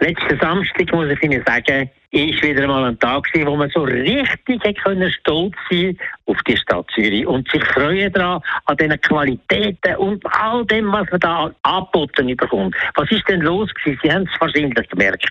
Letzten Samstag, muss ich Ihnen sagen, ist wieder mal ein Tag gewesen, wo man so richtig können stolz sein auf die Stadt Zürich und sich freuen daran, an diesen Qualitäten und all dem, was man da angeboten bekommt. Was ist denn los gewesen? Sie haben es wahrscheinlich gemerkt.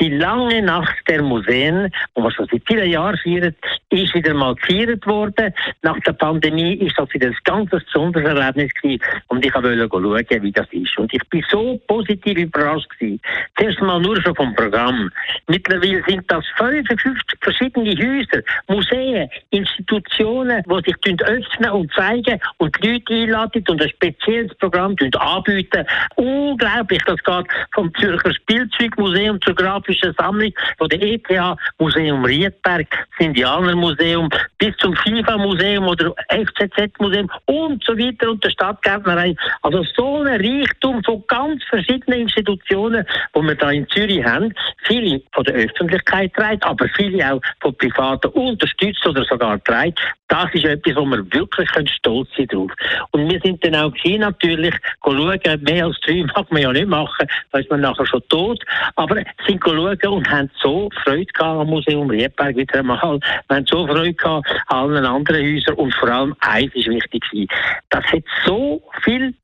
Die lange Nacht der Museen, die wir schon seit vielen Jahren feiern, ist wieder mal gefeiert worden. Nach der Pandemie ist das wieder ein ganz besonderes Erlebnis gewesen und ich wollte schauen, wie das ist. Und ich bin so positiv überrascht gewesen. Zuerst mal nur schon vom Programm. Mittlerweile sind das 55 verschiedene Häuser, Museen, Institutionen, die sich öffnen und zeigen und die Leute einladen und ein spezielles Programm anbieten. Unglaublich, das geht vom Zürcher Spielzeugmuseum zur grafischen Sammlung, von der ETH Museum Riedberg, das Indianermuseum, bis zum FIFA-Museum oder FCZ-Museum und so weiter und der Stadtgärtnerei. Also so ein Reichtum von ganz verschiedenen Institutionen, die wir da in Zürich haben. Viele von der Öffentlichkeit trägt, aber viele auch von Privaten unterstützt oder sogar trägt. Das ist etwas, wo wir wirklich stolz sein drauf. Und wir sind dann auch hier natürlich schauen, mehr als drei mag man ja nicht machen, da ist man nachher schon tot, aber sind schauen und haben so Freude gehabt am Museum Riedberg wieder einmal. Wir haben so Freude gehabt an allen anderen Häusern und vor allem eins ist wichtig. Das hat so Leute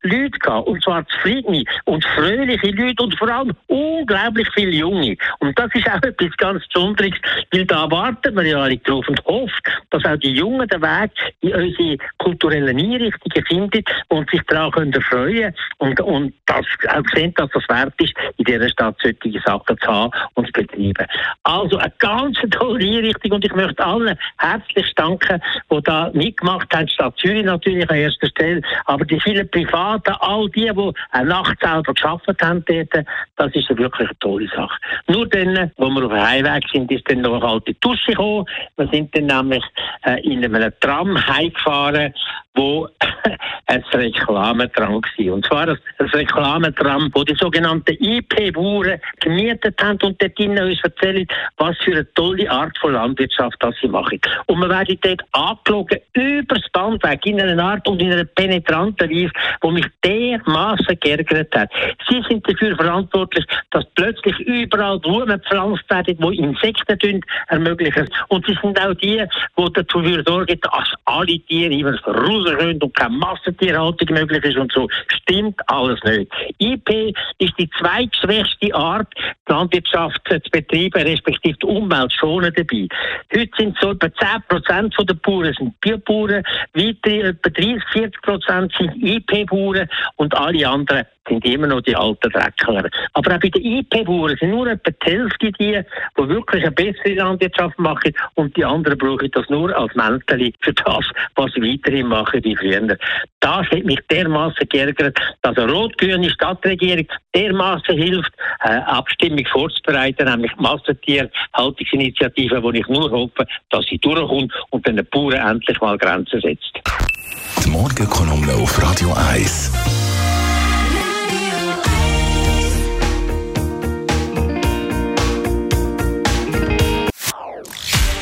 gehabt, und zwar zufriedene und fröhliche Leute und vor allem unglaublich viele Junge. Und das ist auch etwas ganz Besonderes, weil da wartet man ja alle drauf und hofft, dass auch die Jungen den Weg in unsere kulturellen Einrichtungen finden und sich daran können freuen und, und das auch sehen, dass das wert ist, in dieser Stadt solche Sachen zu haben und zu betreiben. Also eine ganz tolle Einrichtung und ich möchte allen herzlich danken, die da mitgemacht haben. Stadt Zürich natürlich an erster Stelle, aber die vielen Privaten, all die, die eine Nacht selber geschafft haben dort, das ist eine wirklich tolle Sache. Nur dann, wo wir auf dem Heimweg sind, ist dann noch eine alte Dusche gekommen. Wir sind dann nämlich äh, in einem Tram heimgefahren, wo ein Reklametram war. Und zwar ein Reklametram, wo die sogenannten IP-Bauern gemietet haben und dort drinnen uns erzählen, was für eine tolle Art von Landwirtschaft das sie machen. Und wir werden dort angelogen, übers Band weg, in einer Art und in einer penetranten Weise, die mich dermaßen geärgert hat. Sie sind dafür verantwortlich, dass plötzlich überall Blumen gepflanzt werden, die Insekten ermöglichen. Und sie sind auch die, die dazu sorgen, dass alle Tiere immer raus können und keine Massentierhaltung möglich ist und so. Stimmt alles nicht. IP ist die zweitschwächste Art, Landwirtschaft zu betreiben, respektive die Umwelt schonen dabei. Heute sind so etwa 10% der Bauern sind Biobauern, weitere etwa 30, 40% sind IP-Bauern und alle anderen sind immer noch die alten Dreckler. Aber auch bei den IP-Bauern sind nur etwa die Hälfte die, die wirklich eine bessere Landwirtschaft machen und die anderen brauchen das nur als Mäntel für das, was sie weiterhin machen wie früher. Das hat mich dermaßen geärgert, dass eine rot-grüne Stadtregierung dermaßen hilft, eine Abstimmung vorzubereiten, nämlich Massentierhaltungsinitiative, wo ich nur hoffe, dass sie durchkommt und den Bauern endlich mal Grenzen setzt. Die Morgenkolumne auf Radio 1.